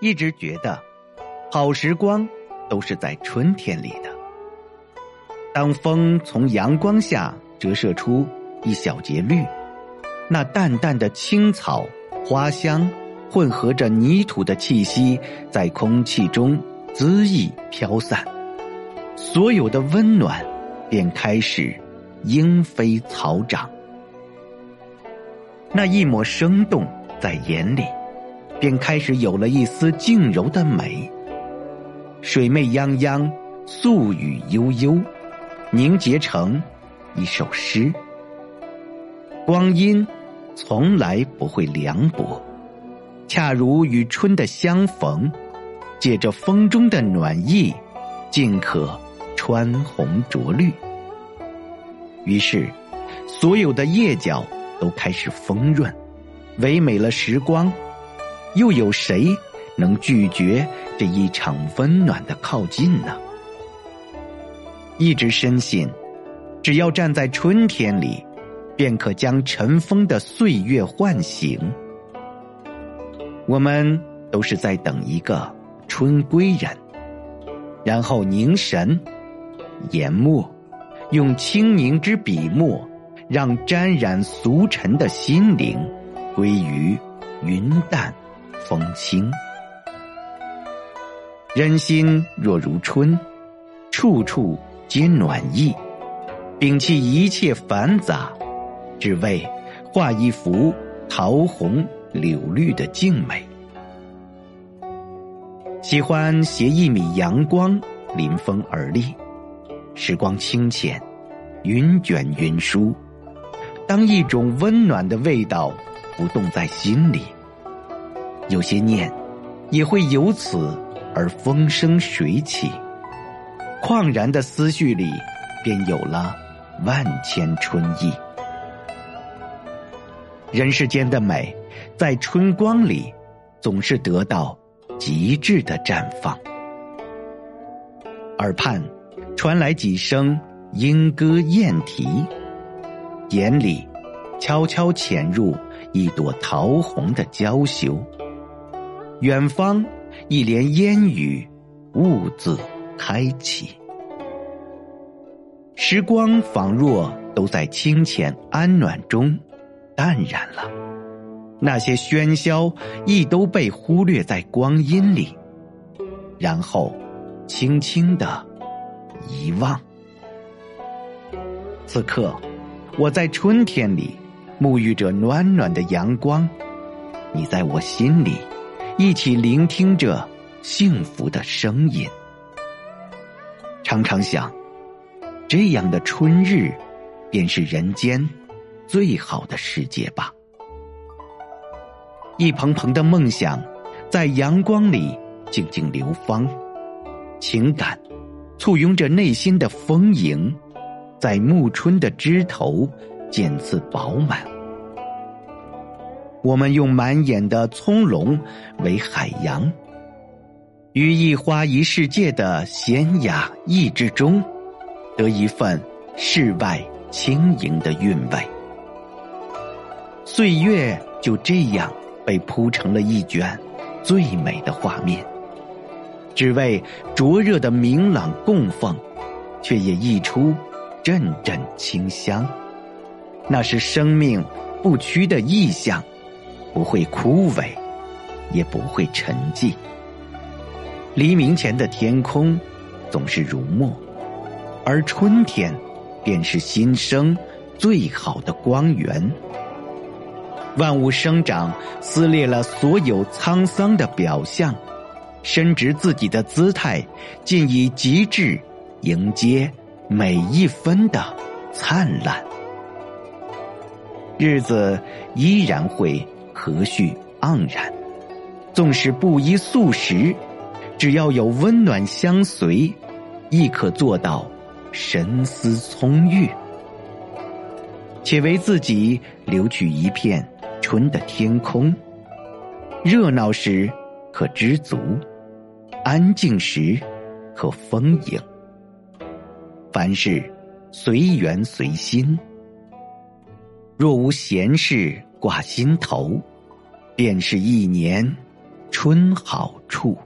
一直觉得，好时光都是在春天里的。当风从阳光下折射出一小节绿，那淡淡的青草花香，混合着泥土的气息，在空气中恣意飘散，所有的温暖便开始莺飞草长。那一抹生动在眼里，便开始有了一丝静柔的美。水媚泱泱，素雨悠悠。凝结成一首诗。光阴从来不会凉薄，恰如与春的相逢，借着风中的暖意，尽可穿红着绿。于是，所有的叶角都开始丰润，唯美了时光。又有谁能拒绝这一场温暖的靠近呢？一直深信，只要站在春天里，便可将尘封的岁月唤醒。我们都是在等一个春归人，然后凝神研墨，用清凝之笔墨，让沾染俗尘的心灵归于云淡风轻。人心若如春，处处。皆暖意，摒弃一切繁杂，只为画一幅桃红柳绿的静美。喜欢携一米阳光临风而立，时光清浅，云卷云舒。当一种温暖的味道浮动在心里，有些念也会由此而风生水起。旷然的思绪里，便有了万千春意。人世间的美，在春光里，总是得到极致的绽放。耳畔传来几声莺歌燕啼，眼里悄悄潜入一朵桃红的娇羞。远方一帘烟雨，兀自。开启，时光仿若都在清浅安暖中淡然了，那些喧嚣亦都被忽略在光阴里，然后轻轻的遗忘。此刻，我在春天里沐浴着暖暖的阳光，你在我心里一起聆听着幸福的声音。常常想，这样的春日，便是人间最好的世界吧。一蓬蓬的梦想，在阳光里静静流芳，情感簇拥着内心的丰盈，在暮春的枝头渐次饱满。我们用满眼的葱茏为海洋。于一花一世界的闲雅逸之中，得一份世外轻盈的韵味。岁月就这样被铺成了一卷最美的画面，只为灼热的明朗供奉，却也溢出阵阵清香。那是生命不屈的意象，不会枯萎，也不会沉寂。黎明前的天空总是如墨，而春天便是新生最好的光源。万物生长撕裂了所有沧桑的表象，伸直自己的姿态，尽以极致迎接每一分的灿烂。日子依然会和煦盎然，纵使不依素食。只要有温暖相随，亦可做到神思葱郁。且为自己留取一片春的天空。热闹时可知足，安静时可丰盈。凡事随缘随心。若无闲事挂心头，便是一年春好处。